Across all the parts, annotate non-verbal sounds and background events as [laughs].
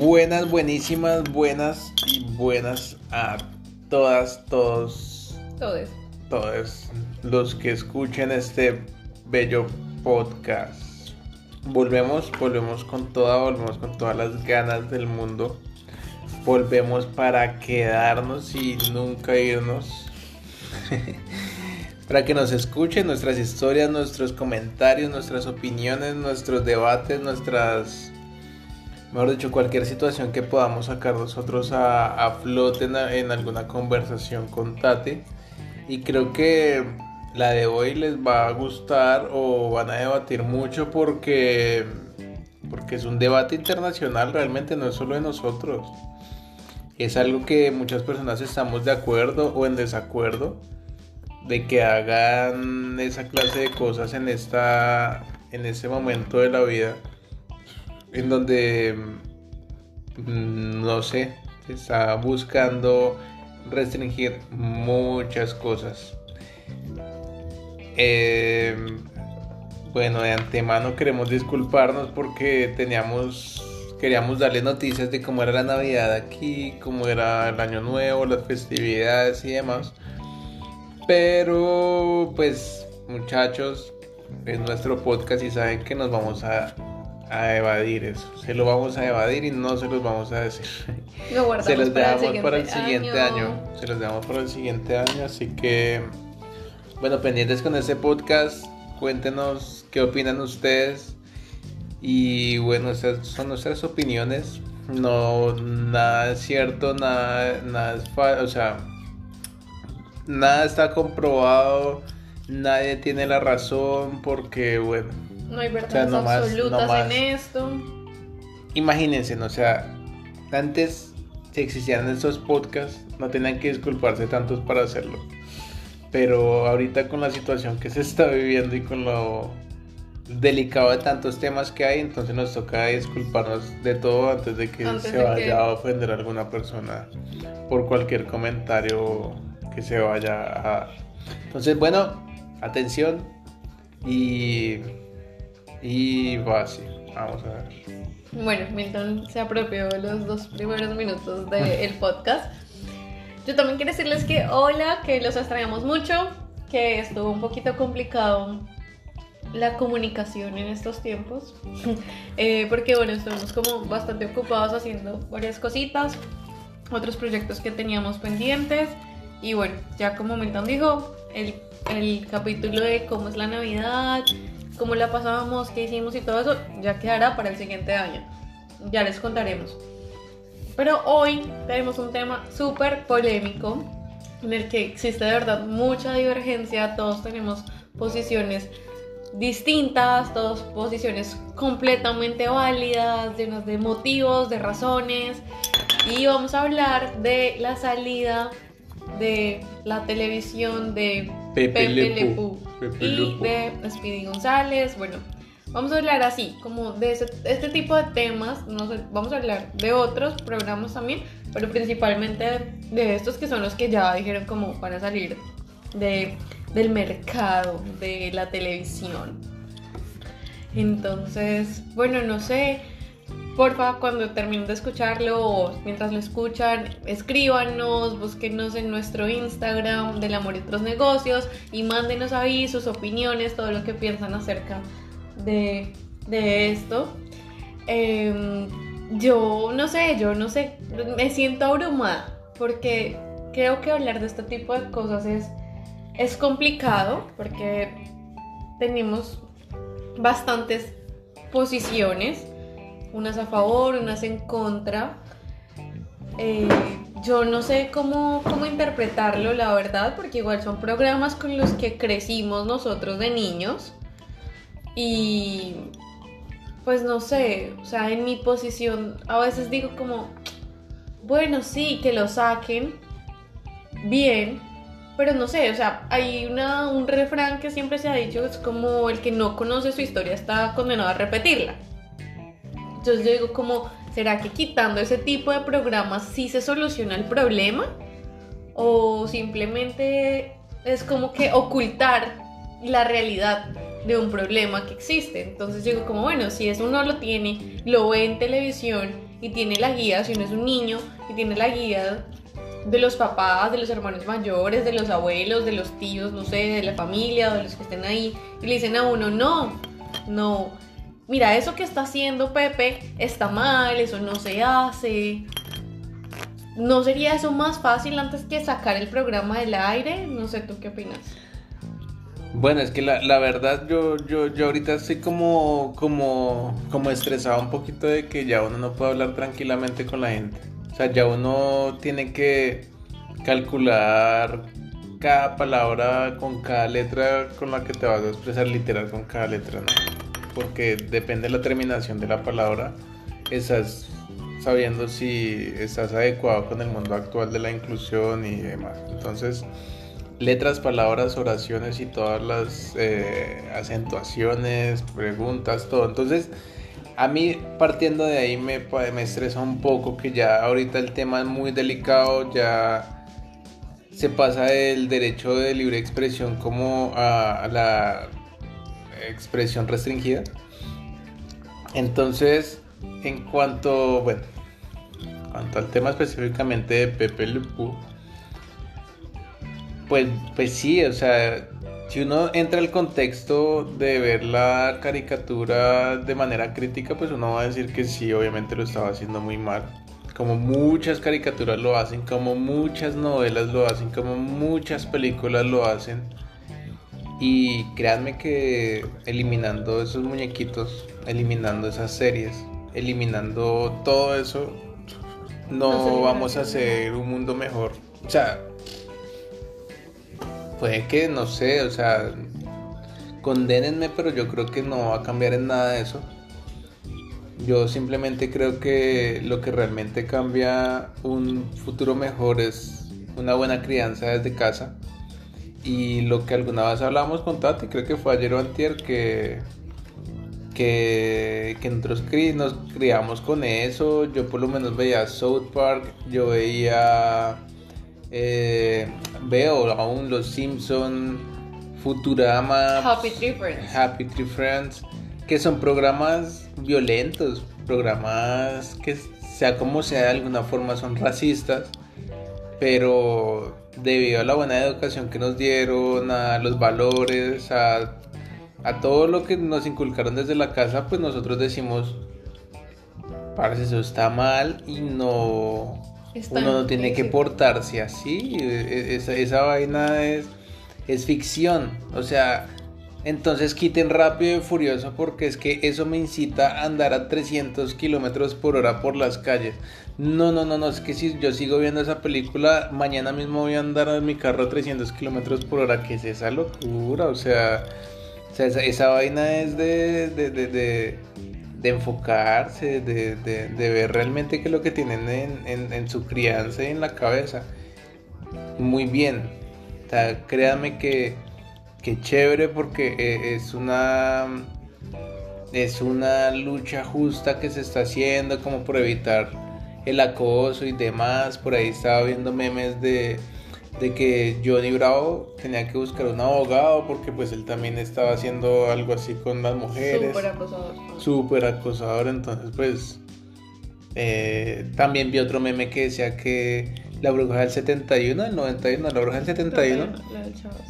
Buenas, buenísimas, buenas y buenas a todas, todos, Todos. todos los que escuchen este bello podcast. Volvemos, volvemos con toda, volvemos con todas las ganas del mundo. Volvemos para quedarnos y nunca irnos. [laughs] para que nos escuchen nuestras historias, nuestros comentarios, nuestras opiniones, nuestros debates, nuestras mejor dicho, cualquier situación que podamos sacar nosotros a, a flote en, en, alguna conversación con Tate. Y creo que la de hoy les va a gustar o van a debatir mucho porque, porque es un debate internacional, realmente no es solo de nosotros. Es algo que muchas personas estamos de acuerdo o en desacuerdo de que hagan esa clase de cosas en esta en ese momento de la vida en donde, mm, no sé, está buscando restringir muchas cosas. Eh, bueno, de antemano queremos disculparnos porque teníamos, queríamos darle noticias de cómo era la Navidad aquí, cómo era el Año Nuevo, las festividades y demás. Pero, pues, muchachos, es nuestro podcast y saben que nos vamos a a evadir eso. Se lo vamos a evadir y no se los vamos a decir. [laughs] Lo se los para dejamos el para el siguiente año. año. Se los dejamos para el siguiente año. Así que, bueno, pendientes con este podcast. Cuéntenos qué opinan ustedes. Y bueno, esas son nuestras opiniones. No, nada es cierto, nada, nada es falso. O sea, nada está comprobado. Nadie tiene la razón porque, bueno, No hay O sea, verdades absolutas en esto. imagínense, ¿no? o sea, antes si existían estos podcasts, no tenían que disculparse tantos para hacerlo. Pero ahorita con la situación que se está viviendo y con lo delicado de tantos temas que hay, entonces nos toca disculparnos de todo antes de que Antes se de vaya que- a ofender a alguna persona por cualquier comentario que se vaya a dar. Entonces, bueno, atención y y va así. Vamos a ver. Bueno, Milton se apropió de los dos primeros minutos del [laughs] podcast. Yo también quiero decirles que hola, que los extrañamos mucho, que estuvo un poquito complicado la comunicación en estos tiempos, [laughs] Eh, porque bueno, estuvimos como bastante ocupados haciendo varias cositas, otros proyectos que teníamos pendientes y bueno, ya como Milton dijo, el, el capítulo de cómo es la Navidad, cómo la pasábamos, qué hicimos y todo eso, ya quedará para el siguiente año. Ya les contaremos. Pero hoy tenemos un tema súper polémico en el que existe de verdad mucha divergencia, todos tenemos posiciones distintas, todas posiciones completamente válidas, llenas de motivos, de razones. Y vamos a hablar de la salida de la televisión de Pepe Pepe Le Le Pew. Pew Pepe y de Speedy González. Bueno, vamos a hablar así, como de ese- este tipo de temas. No sé, vamos a hablar de otros programas también, pero principalmente de estos que son los que ya dijeron como van a salir de, del mercado de la televisión. Entonces, bueno, no sé. Porfa, cuando terminen de escucharlo o mientras lo escuchan, escríbanos, búsquenos en nuestro Instagram del amor y otros negocios y mándenos ahí sus opiniones, todo lo que piensan acerca de, de esto. Em, yo no sé, yo no sé, me siento abrumada porque creo que hablar de este tipo de cosas es, es complicado porque tenemos bastantes posiciones, unas a favor, unas en contra. Eh, yo no sé cómo, cómo interpretarlo, la verdad, porque igual son programas con los que crecimos nosotros de niños. Y pues no sé, o sea, en mi posición a veces digo como, bueno, sí, que lo saquen bien, pero no sé, o sea, hay una, un refrán que siempre se ha dicho, es como el que no conoce su historia está condenado a repetirla. Entonces yo digo como, ¿será que quitando ese tipo de programas sí se soluciona el problema? ¿O simplemente es como que ocultar la realidad de un problema que existe. Entonces digo como, bueno, si eso uno lo tiene, lo ve en televisión y tiene la guía, si uno es un niño y tiene la guía de los papás, de los hermanos mayores, de los abuelos, de los tíos, no sé, de la familia, de los que estén ahí, y le dicen a uno, no, no, mira, eso que está haciendo Pepe está mal, eso no se hace. ¿No sería eso más fácil antes que sacar el programa del aire? No sé, ¿tú qué opinas? Bueno, es que la, la verdad yo, yo, yo ahorita estoy como, como, como estresado un poquito de que ya uno no puede hablar tranquilamente con la gente. O sea, ya uno tiene que calcular cada palabra con cada letra con la que te vas a expresar literal con cada letra, ¿no? Porque depende de la terminación de la palabra, estás sabiendo si estás adecuado con el mundo actual de la inclusión y demás. Entonces, letras, palabras, oraciones y todas las eh, acentuaciones, preguntas, todo. Entonces, a mí partiendo de ahí me, me estresa un poco que ya ahorita el tema es muy delicado, ya se pasa el derecho de libre expresión como a, la expresión restringida. Entonces, en cuanto, bueno, en cuanto al tema específicamente de Pepe Le pues, pues sí, o sea, si uno entra al contexto de ver la caricatura de manera crítica, pues uno va a decir que sí, obviamente lo estaba haciendo muy mal. Como muchas caricaturas lo hacen, como muchas novelas lo hacen, como muchas películas lo hacen. Y créanme que eliminando esos muñequitos, eliminando esas series, eliminando todo eso, no vamos a hacer un mundo mejor. O sea, puede que, no sé, o sea, condénenme, pero yo creo que no va a cambiar en nada eso. Yo simplemente creo que lo que realmente cambia un futuro mejor es una buena crianza desde casa. Y lo que alguna vez hablamos con Tati, creo que fue ayer o antier, que, que, que nosotros nos criamos con eso. Yo por lo menos veía South Park, yo veía eh, veo aún Los Simpson, Futurama, Happy Tree Friends. Happy Tree Friends, que son programas violentos, programas que sea como sea de alguna forma son racistas, pero debido a la buena educación que nos dieron, a los valores, a, a todo lo que nos inculcaron desde la casa, pues nosotros decimos, parece eso está mal y no uno no tiene que portarse así. E, e, esa, esa vaina es, es ficción. O sea, entonces quiten rápido y furioso porque es que eso me incita a andar a 300 kilómetros por hora por las calles. No, no, no, no, es que si yo sigo viendo esa película, mañana mismo voy a andar en mi carro a 300 kilómetros por hora. ¿Qué es esa locura? O sea, esa, vaina es de, de, de de enfocarse, de, ver realmente qué es lo que tienen en, su crianza y en la cabeza. Muy bien. O créanme que, que chévere porque eh, es una es una lucha justa que se está haciendo como por evitar el acoso y demás. Por ahí estaba viendo memes de de que Johnny Bravo tenía que buscar un abogado porque pues él también estaba haciendo algo así con las mujeres. Súper acosador. Súper acosador, entonces pues eh, también vi otro meme que decía que la bruja del 71, el 91, la bruja del 71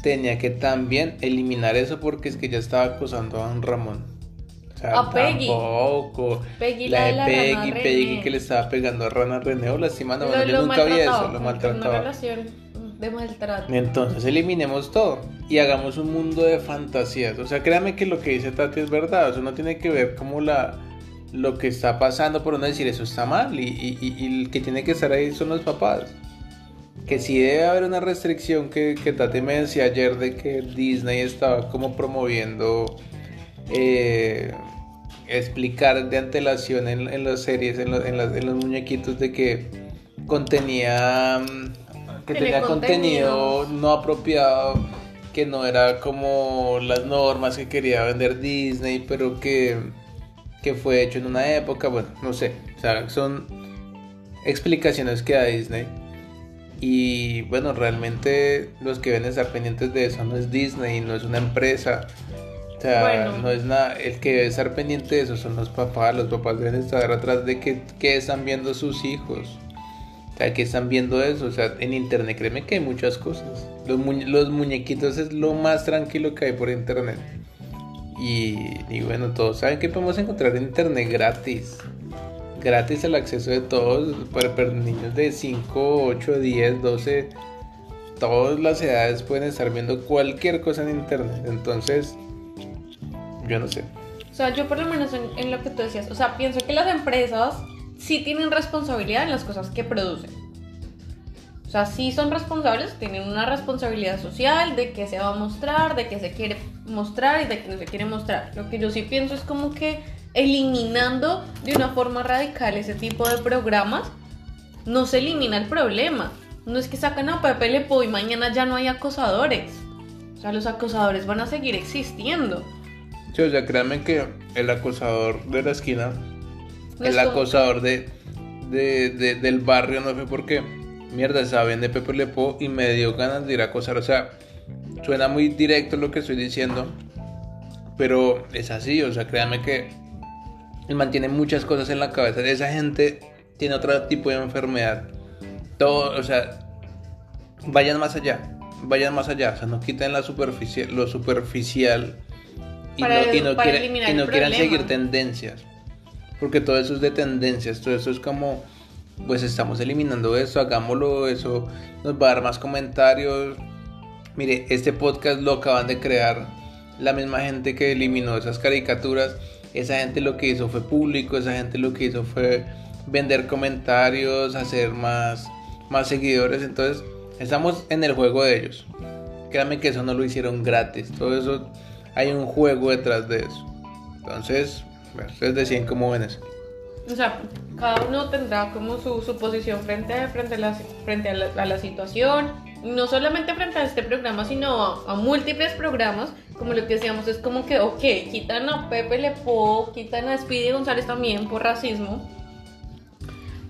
tenía que también eliminar eso porque es que ya estaba acosando a don Ramón. Sea, a Peggy. Tampoco. Peggy, la, de Peggy, Peggy que le estaba pegando a Rana René o lastimando. Bueno, yo nunca vi eso, lo maltrataba de maltrato. Entonces eliminemos todo y hagamos un mundo de fantasías. O sea, créame que lo que dice Tati es verdad. O sea, uno tiene que ver como la lo que está pasando por no decir eso está mal y, y, el que tiene que estar ahí son los papás. Que sí debe haber una restricción que, que Tati me decía ayer de que Disney estaba como promoviendo eh, explicar de antelación en, las series, en, en, en los muñequitos de que contenía mm, que tenía contenido no apropiado, que no era como las normas que quería vender Disney, pero que, que fue hecho en una época, bueno, no sé, o sea, son explicaciones que da Disney. Y bueno, realmente los que deben estar pendientes de eso no es Disney, no es una empresa. O sea, no es nada, el que debe estar pendiente de eso son los papás, los papás deben estar atrás de que, están viendo sus hijos. O sea, que están viendo eso, o sea, en internet créeme que hay muchas cosas. Los, los muñequitos es lo más tranquilo que hay por internet. Y, bueno, todos saben que podemos encontrar en internet gratis. Gratis el acceso de todos, para, para niños de 5, 8, 10, 12, todas las edades pueden estar viendo cualquier cosa en internet. Entonces, yo no sé. O sea, yo por lo menos en, lo que tú decías, o sea, pienso que las empresas sí tienen responsabilidad en las cosas que producen. O sea, sí son responsables, tienen una responsabilidad social de qué se va a mostrar, de qué se quiere mostrar y de qué no se quiere mostrar. Lo que yo sí pienso es como que eliminando de una forma radical ese tipo de programas, no se elimina el problema. No es que sacan a Pepe Le y mañana ya no hay acosadores. O sea, los acosadores van a seguir existiendo. Sí, o sea, créanme que el acosador de la esquina, el acosador de, del barrio, no sé por qué, mierda, saben de Pepe Lepo y me dio ganas de ir a acosar. O sea, suena muy directo lo que estoy diciendo, pero es así, o sea, créanme que mantiene muchas cosas en la cabeza. Esa gente tiene otro tipo de enfermedad. Todo, o sea, vayan más allá, vayan más allá, o sea, no quiten la superficie, lo superficial y no, quieran seguir tendencias. Porque todo eso es de tendencias, todo eso es como, pues estamos eliminando eso, hagámoslo, eso nos va a dar más comentarios. Mire, este podcast lo acaban de crear la misma gente que eliminó esas caricaturas. Esa gente lo que hizo fue público, esa gente lo que hizo fue vender comentarios, hacer más, más seguidores. Entonces, estamos en el juego de ellos. Créanme que eso no lo hicieron gratis. Todo eso hay un juego detrás de eso. Entonces, ustedes deciden cómo ven eso. O sea, cada uno tendrá como su, su posición frente, a, frente, a, la, frente a, la, situación, no solamente frente a este programa, sino a, múltiples programas, como lo que decíamos, es como que, ok, quitan a Pepe Le quitan a Speedy González también por racismo,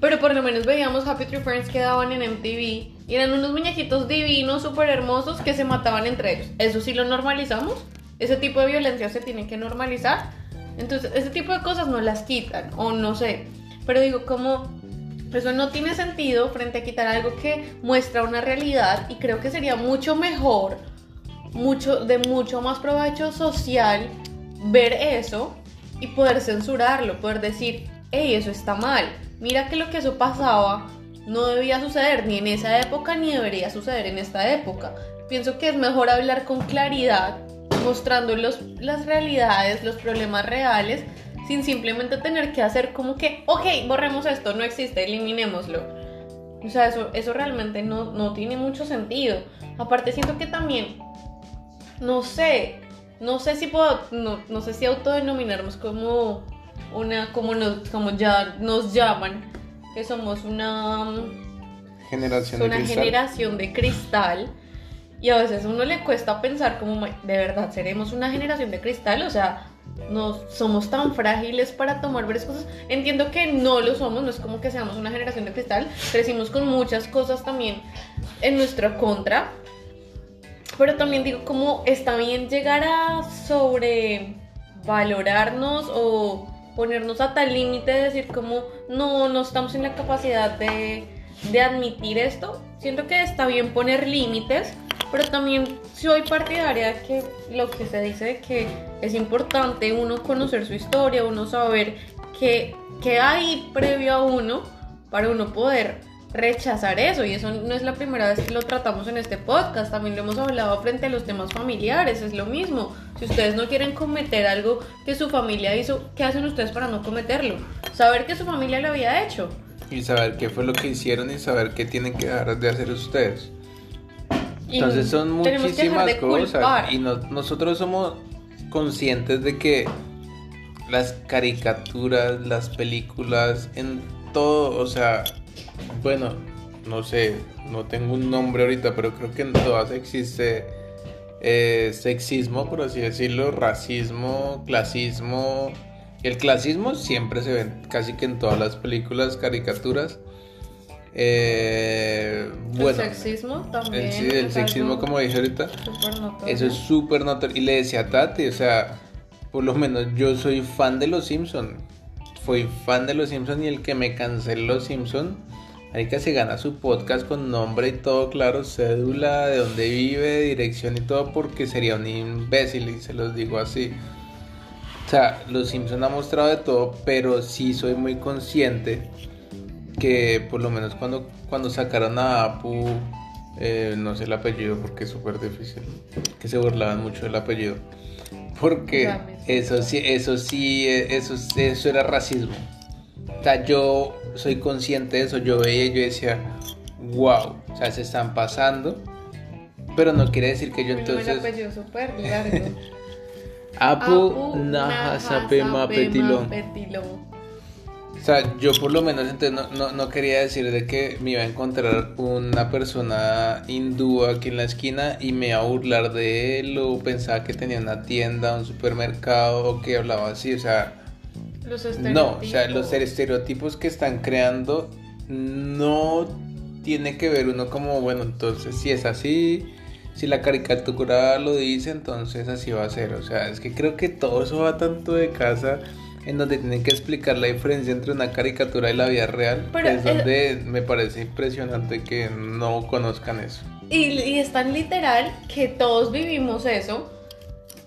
pero por lo menos veíamos Happy Tree Friends que daban en MTV y eran unos muñequitos divinos, súper hermosos que se mataban entre ellos. ¿Eso sí lo normalizamos? Ese tipo de violencia se tiene que normalizar. Entonces, ese tipo de cosas no las quitan, o no sé. Pero digo, como eso no tiene sentido frente a quitar algo que muestra una realidad y creo que sería mucho mejor, mucho, de mucho más provecho social ver eso y poder censurarlo, poder decir, hey, eso está mal. Mira que lo que eso pasaba no debía suceder ni en esa época ni debería suceder en esta época. Pienso que es mejor hablar con claridad mostrando los, las realidades, los problemas reales, sin simplemente tener que hacer como que, ok, borremos esto, no existe, eliminémoslo. O sea, eso, eso realmente no, no tiene mucho sentido. Aparte siento que también, no sé, no sé si puedo, no, no sé si autodenominarnos como una, como, nos, como ya nos llaman, que somos una generación, una generación de cristal y a veces a uno le cuesta pensar como, de verdad, seremos una generación de cristal, o sea, no somos tan frágiles para tomar varias cosas. Entiendo que no lo somos, no es como que seamos una generación de cristal, crecimos con muchas cosas también en nuestra contra. Pero también digo, como está bien llegar a sobrevalorarnos o ponernos a tal límite de decir como no, no estamos en la capacidad de, de admitir esto. Siento que está bien poner límites, pero también soy partidaria de que lo que se dice de que es importante uno conocer su historia, uno saber qué, hay previo a uno para uno poder rechazar eso y eso no es la primera vez que lo tratamos en este podcast, también lo hemos hablado frente a los temas familiares, es lo mismo. Si ustedes no quieren cometer algo que su familia hizo, ¿qué hacen ustedes para no cometerlo? Saber que su familia lo había hecho. Y saber qué fue lo que hicieron y saber qué tienen que dejar de hacer ustedes. Entonces son muchísimas cosas y nosotros somos conscientes de que las caricaturas, las películas, en todo, o sea, bueno, no sé, no tengo un nombre ahorita, pero creo que en todas existe eh, sexismo, por así decirlo, racismo, clasismo. El clasismo siempre se ve casi que en todas las películas, caricaturas. Eh, bueno, el sexismo también. el, sí, el sexismo, como dije ahorita, eso es súper notorio. Y le decía a Tati, o sea, por lo menos yo soy fan de los Simpson. Fui fan de los Simpson y el que me canceló los Simpson, ahí que se gana su podcast con nombre y todo claro, cédula, de dónde vive, dirección y todo, porque sería un imbécil y se los digo así. O sea, los Simpson ha mostrado de todo, pero sí soy muy consciente que por lo menos cuando, cuando sacaron a Apu, eh, no sé el apellido porque es súper difícil, que se burlaban mucho del apellido. Porque eso sí, eso sí, eh, eso, eso era racismo. O sea, yo soy consciente de eso, yo veía y yo decía, wow, o sea, se están pasando. Pero no quiere decir que yo El entonces... apellido súper [laughs] largo. Apu Nahasapema Petilón. Petilón. O sea, yo por lo menos entonces no, no, no quería decir de que me iba a encontrar una persona hindú aquí en la esquina y me iba a burlar de él o pensaba que tenía una tienda, un supermercado o que hablaba así, o sea, Los no, o sea, los estereotipos. estereotipos que están creando no tiene que ver uno como, bueno, entonces si es así, si la caricatura lo dice, entonces así va a ser, o sea, es que creo que todo eso va tanto de casa en donde tienen que explicar la diferencia entre una caricatura y la vida real, Pero es el- donde me parece impresionante que no conozcan eso. Y, y es tan literal que todos vivimos eso.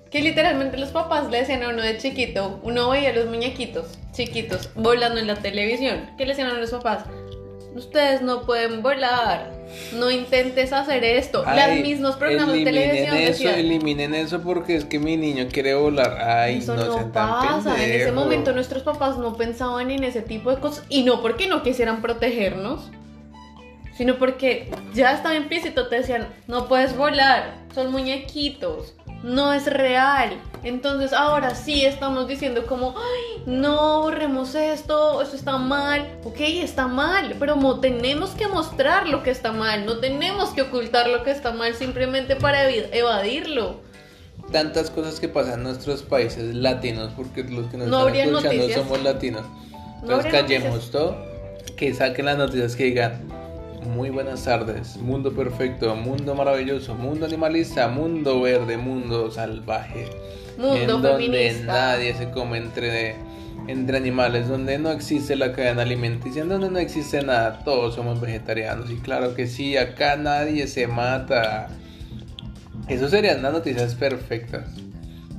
Que literalmente los papás le decían a uno de chiquito, uno veía los muñequitos chiquitos volando en la televisión. ¿Qué le decían a los papás? Ustedes no pueden volar, no intentes hacer esto. Los Ay, mismos programas de televisión eso, decían, eliminen eso porque es que mi niño quiere volar. Ay, Eso no, no, pasa. En ese momento nuestros papás no pensaban en ese tipo de cosas. Y no porque no quisieran protegernos, sino porque ya estaba implícito. Te decían, no puedes volar, son muñequitos, no es real. Entonces ahora sí estamos diciendo como, ay, no, borremos esto, eso está mal. Ok, está mal, pero mo- tenemos que mostrar lo que está mal. No tenemos que ocultar lo que está mal simplemente para evadirlo. tantas cosas que pasan en nuestros países latinos, porque los que nos No están escuchando noticias. somos latinos. No Entonces habría callemos noticias. todo, que saquen las noticias que digan muy buenas tardes, mundo perfecto, mundo maravilloso, mundo animalista, mundo verde, mundo salvaje, Mundo en donde feminista. nadie se come entre, entre animales, donde no existe la cadena alimenticia, en donde no existe nada, todos somos vegetarianos y claro que sí, acá nadie se mata. Eso serían las noticias perfectas.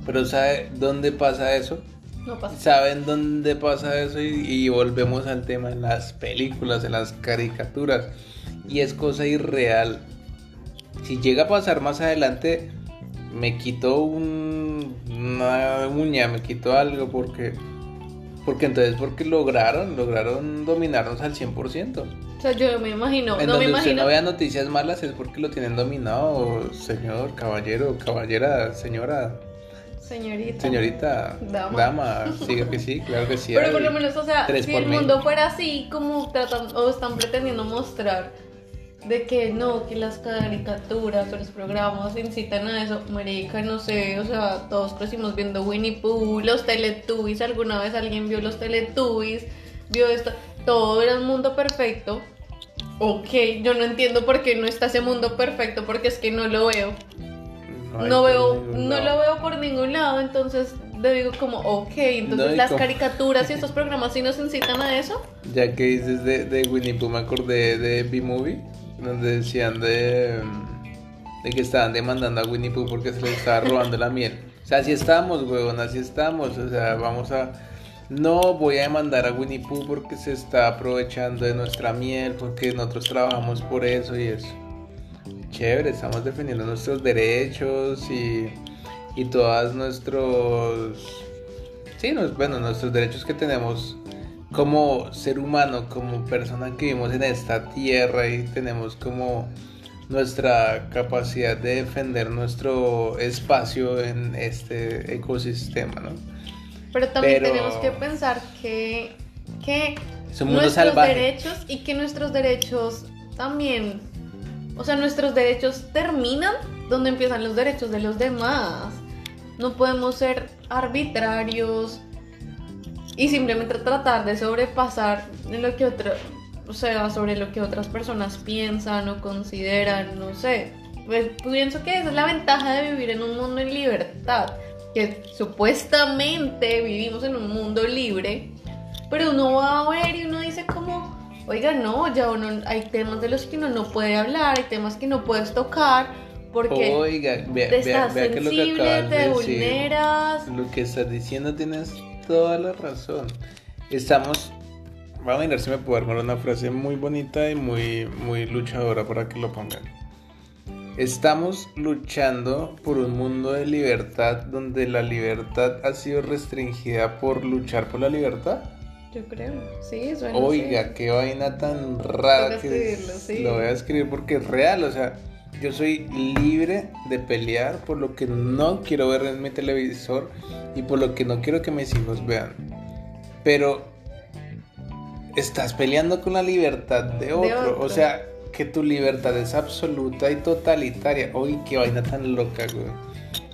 Pero ¿sabe dónde pasa eso? No pasa. ¿Saben dónde pasa eso? Y, y volvemos al tema en las películas, en las caricaturas. Y es cosa irreal. Si llega a pasar más adelante, me quito un, una uña, me quito algo porque... Porque entonces, porque lograron, lograron dominarnos al 100%. O sea, yo me imagino, En no me donde usted imagino. no vea noticias malas es porque lo tienen dominado, señor, caballero, caballera, señora, Señorita. señorita, Dama. dama, sí que sí, claro que sí. Pero por lo menos, o sea, si el mil. mundo fuera así, como tratan o están pretendiendo mostrar de que no, que las caricaturas o los programas incitan a eso, marica, no sé, o sea, todos crecimos viendo Winnie Pooh, los Teletubbies, alguna vez alguien vio los Teletubbies, vio esto, todo era un mundo perfecto. Ok, yo no entiendo por qué no está ese mundo perfecto, porque es que no lo veo. No veo, no lo veo por ningún lado, entonces le digo como, ok, entonces No, las como- caricaturas y estos programas sí nos incitan a eso. Ya que dices de, de Winnie Pooh, me acordé de B-Movie, donde decían de, de que estaban demandando a Winnie Pooh porque se le estaba robando la miel. O sea, así estamos, huevón, así estamos. O sea, vamos a. No voy a demandar a Winnie Pooh porque se está aprovechando de nuestra miel, porque nosotros trabajamos por eso y eso. Chévere, estamos defendiendo nuestros derechos y, y todos nuestros. Sí, nos- bueno, nuestros derechos que tenemos como ser humano, como persona que vivimos en esta tierra y tenemos como nuestra capacidad de defender nuestro espacio en este ecosistema, ¿no? Pero también Pero- tenemos que pensar que, que nuestros salvaje. derechos y que nuestros derechos también, o sea, nuestros derechos terminan donde empiezan los derechos de los demás. No podemos ser arbitrarios y simplemente tratar de sobrepasar lo que otro, o sea, sobre lo que otras personas piensan o consideran, no sé. Pues pienso que esa es la ventaja de vivir en un mundo en libertad, que supuestamente vivimos en un mundo libre, pero uno va a ver y uno dice como, oiga, no, ya uno, hay temas de los que uno no puede hablar, hay temas que no puedes tocar, porque Oiga, vea, te vea, estás vea que lo que sensible, te vulneras. lo que estás diciendo tienes toda la razón. Estamos, vamos a mirar si me puedo armar una frase muy bonita y muy, muy luchadora para que lo pongan. Estamos luchando por un mundo de libertad donde la libertad ha sido restringida por luchar por la libertad. Yo creo, sí, suena Oiga, así. qué vaina tan rara que escribirlo, sí. lo voy a escribir porque es real, o sea, yo soy libre de pelear por lo que no quiero ver en mi televisor y por lo que no quiero que mis hijos vean. Pero estás peleando con la libertad de otro, otro. o sea, que tu libertad es absoluta y totalitaria. Uy, qué vaina tan loca, güey.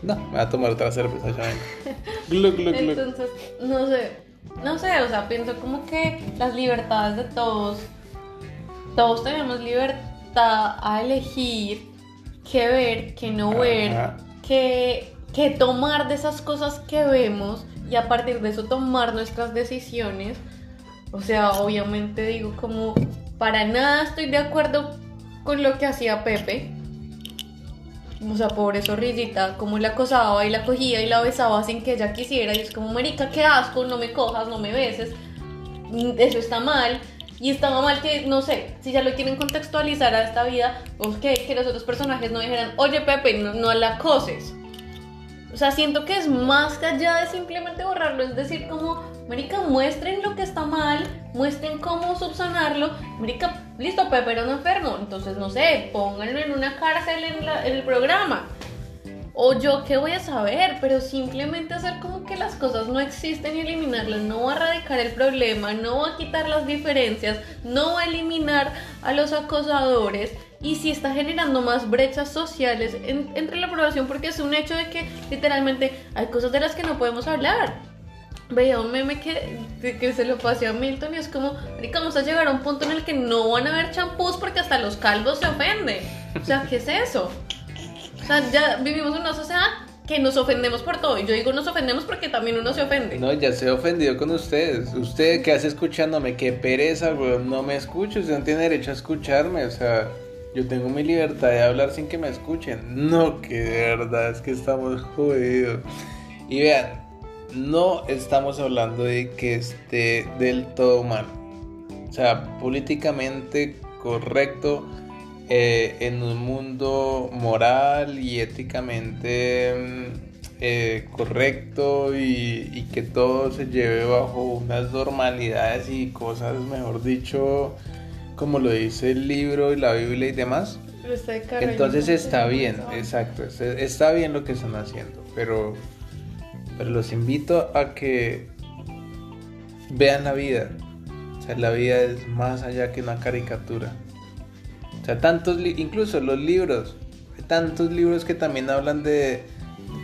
No, me voy a tomar otra cerveza ya. [laughs] Entonces, no sé, no sé, o sea, pienso como que las libertades de todos, todos tenemos libertad a elegir qué ver, qué no ver, Ajá. qué, qué tomar de esas cosas que vemos y a partir de eso tomar nuestras decisiones. O sea, obviamente digo como, para nada estoy de acuerdo con lo que hacía Pepe. O sea, pobre zorrillita, como la acosaba y la cogía y la besaba sin que ella quisiera. Y es como, marica, qué asco, no me cojas, no me beses. Mm, Eso está mal. Y estaba mal que, no sé, si ya lo quieren contextualizar a esta vida, pues que, los otros personajes no dijeran, oye Pepe, no, no la acoses. O sea, siento que es más allá de simplemente borrarlo, es decir, como, Marica, muestren lo que está mal, muestren cómo subsanarlo. Marica, listo, Pepe era un enfermo, entonces no sé, pónganlo en una cárcel en el programa. O yo qué voy a saber, pero simplemente hacer como que las cosas no existen y eliminarlas no va a erradicar el problema, no va a quitar las diferencias, no va a eliminar a los acosadores y sí está generando más brechas sociales en- entre la población porque es un hecho de que literalmente hay cosas de las que no podemos hablar. Veía un meme que, que se lo pasé a Milton y es como, "Marica, vamos a llegar a un punto en el que no van a haber champús porque hasta los calvos se ofenden. O sea, ¿qué es eso? O sea, ya vivimos en una sociedad que nos ofendemos por todo. Y yo digo nos ofendemos porque también uno se ofende. No, ya se he ofendido con ustedes. Usted que hace escuchándome, qué pereza, weón. No me escucha, usted no tiene derecho a escucharme. O sea, yo tengo mi libertad de hablar sin que me escuchen. No, que de verdad es que estamos jodidos. Y vean, no estamos hablando de que esté del todo mal. O sea, políticamente correcto. Eh, en un mundo moral y éticamente mm, eh, correcto y, y que todo se lleve bajo unas normalidades y cosas, mejor dicho, como lo dice el libro y la Biblia y demás. Entonces está bien, exacto, es- está bien lo que están haciendo, pero, pero los invito a que vean la vida. O sea, la vida es más allá que una caricatura. O sea, tantos, incluso los libros, tantos libros que también hablan de,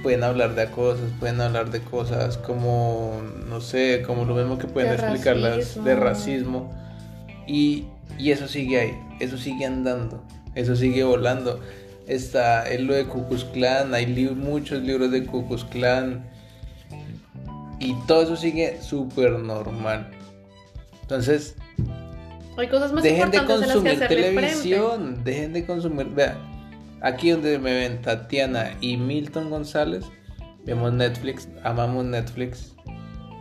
pueden hablar de cosas, pueden hablar de cosas como, no sé, como lo mismo que pueden De explicar las de racismo. Y, y eso sigue ahí, eso sigue andando, eso sigue volando. Está en lo de Ku Klux Klan, hay li- muchos libros de Ku Klux Klan. Y todo eso sigue súper normal. Entonces, Hay cosas más dejen de importantes en las que consumir hacerle frente. televisión, dejen de consumir. Vea, aquí donde me ven Tatiana y Milton González, vemos Netflix, amamos Netflix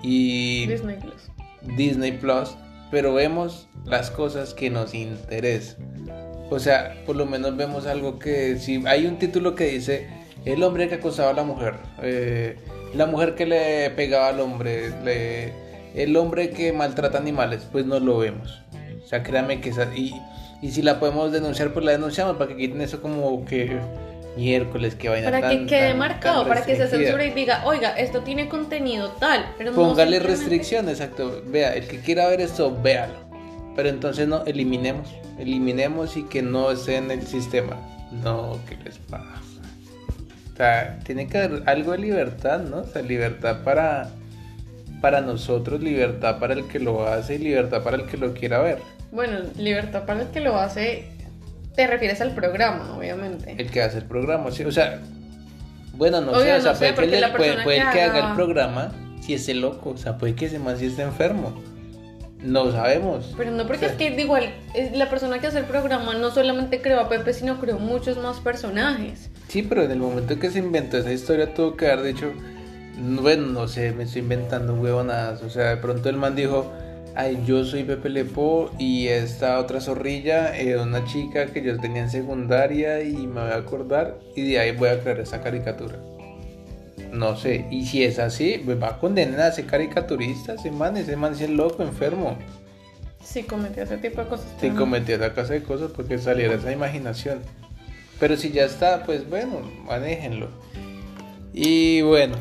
y Disney Plus. Disney Plus, pero vemos las cosas que nos interesan. O sea, por lo menos vemos algo que si hay un título que dice el hombre que acosaba a la mujer, eh, la mujer que le pegaba al hombre, le- el hombre que maltrata animales, pues no lo vemos. O sea, créame que esa, y, y si la podemos denunciar, pues la denunciamos para que quiten eso como que miércoles, que vaina Para que quede tan- marcado, tan para que se censure y diga, oiga, esto tiene contenido tal, pero no Póngale simplemente- restricción, exacto. Vea, el que quiera ver esto, véalo. Pero entonces no, eliminemos. Eliminemos y que no esté en el sistema. No, ¿qué les pasa? O sea, tiene que haber algo de libertad, ¿no? O sea, libertad para, para nosotros, libertad para el que lo hace y libertad para el que lo quiera ver. Bueno, libertad para el que lo hace, te refieres al programa, obviamente. El que hace el programa, sí, o sea, bueno, no Obvio, sé, o sea, sé, puede, que, puede- puede que que haga el programa si es el loco, o sea, puede que ese man sí esté enfermo. No sabemos. Pero no porque O sea, es que igual es la persona que hace el programa no solamente creó a Pepe, sino creó muchos más personajes. Sí, pero en el momento que se inventó esa historia tuvo que haber dicho, bueno, no sé, me estoy inventando huevonadas. O sea, de pronto el man dijo, ay, yo soy Pepe Lepo y esta otra zorrilla, eh, una chica que yo tenía en secundaria y me voy a acordar y de ahí voy a crear esa caricatura. No sé, y si es así, pues va a condenar a ser caricaturista, ese man, ese man es loco, enfermo. Sí, cometió ese tipo de cosas. Si cometió esa clase de cosas porque saliera esa imaginación. Pero si ya está, pues bueno, manéjenlo. Y bueno,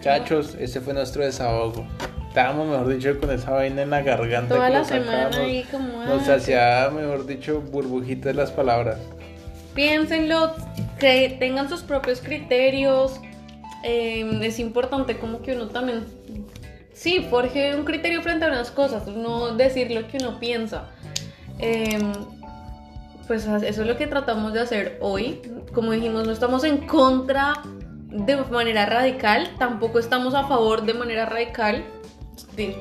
chachos, este fue nuestro desahogo. Estábamos, mejor dicho, con esa vaina en la garganta. Toda la semana ahí como... Nos hacía, mejor dicho, burbujitas las palabras. Piénsenlo, que tengan sus propios criterios. eh, es importante como que uno también, sí, forje un criterio frente a unas cosas, no decir lo que uno piensa. Eh, pues eso es lo que tratamos de hacer hoy. Como dijimos, no estamos en contra de manera radical, tampoco estamos a favor de manera radical.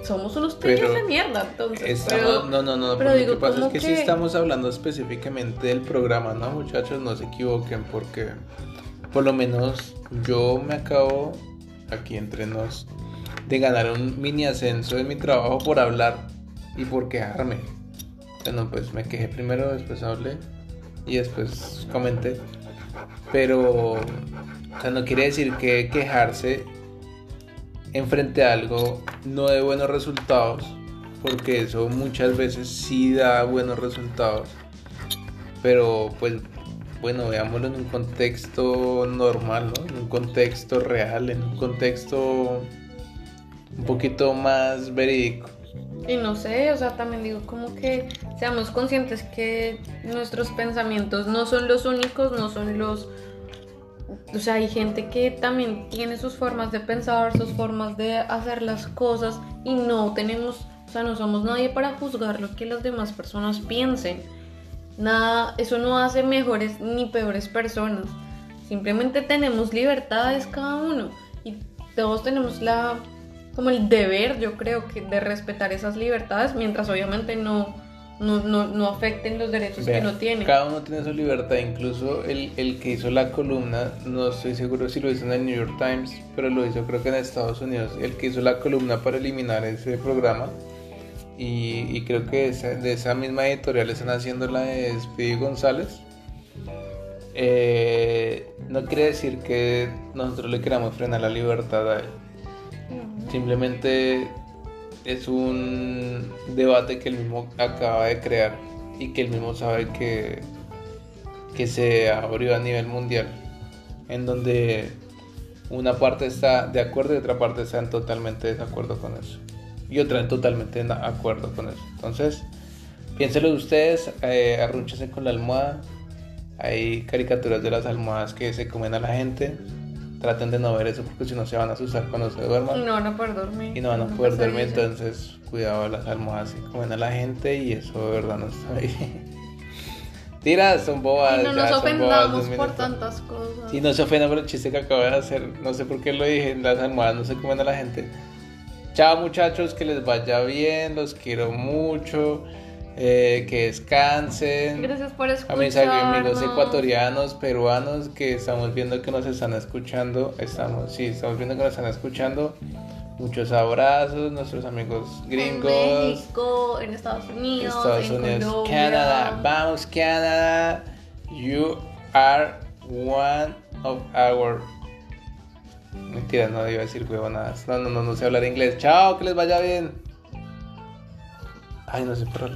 Somos unos Pero trillos de mierda, entonces. Estamos, pero- no, no, no, pero digo, lo que pasa es como que, sí que- estamos hablando específicamente del programa, ¿no, muchachos? No se equivoquen porque por lo menos yo me acabo, aquí entre nos, de ganar un mini ascenso en mi trabajo por hablar y por quejarme. Bueno, pues me quejé primero, después hablé y después comenté. Pero, o sea, no quiere decir que quejarse enfrente a algo no de buenos resultados, porque eso muchas veces sí da buenos resultados. Pero pues bueno, veámoslo en un contexto normal, ¿no? En un contexto real, en un contexto un poquito más verídico. Y no sé, o sea, también digo como que seamos conscientes que nuestros pensamientos no son los únicos, no son los... O sea, hay gente que también tiene sus formas de pensar, sus formas de hacer las cosas y no tenemos, o sea, no somos nadie para juzgar lo que las demás personas piensen. Nada, eso no hace mejores ni peores personas. Simplemente tenemos libertades cada uno y todos tenemos la como el deber, yo creo que de respetar esas libertades mientras obviamente no no, no, no afecten los derechos que no tiene. Cada uno tiene su libertad, incluso el, el que hizo la columna, no estoy seguro si lo hizo en el New York Times, pero lo hizo creo que en Estados Unidos, el que hizo la columna para eliminar ese programa. Y, y creo que esa- de esa misma editorial están haciendo la de Speedy González. Eh, no quiere decir que nosotros le queramos frenar la libertad a él. Simplemente es un debate que él mismo acaba de crear y que él mismo sabe que, que se abrió a nivel mundial, en donde una parte está de acuerdo y otra parte está en totalmente desacuerdo con eso. Y otra en totalmente en acuerdo con eso. Entonces, piénselo ustedes, eh, arrúnchese con la almohada. Hay caricaturas de las almohadas que se comen a la gente. Traten de no ver eso porque si no se van a asustar cuando se duerman No van a poder dormir. y no van a Una poder dormir, pesadilla. entonces cuidado las almohadas que comen a la gente y eso de verdad no está bien. [laughs] Tira, son bobas. Y no ya, nos de ofendamos por tantas cosas. Y no se ofendan por el chiste que acabo de hacer, no sé por qué lo dije, las almohadas no se comen a la gente. Chao muchachos, que les vaya bien, los quiero mucho, eh, que descansen. Gracias por A escucharnos. mis amigos ecuatorianos, peruanos que estamos viendo que nos están escuchando, estamos, sí, estamos viendo que nos están escuchando. Muchos abrazos, nuestros amigos En gringos, México, en Estados Unidos, Estados en Unidos, Colombia. Canadá. Vamos, Canadá. You are one of our. Mentira, no iba a decir huevonadas. No, no, no, no sé hablar inglés. Chao, que les vaya bien. Ay, no sé por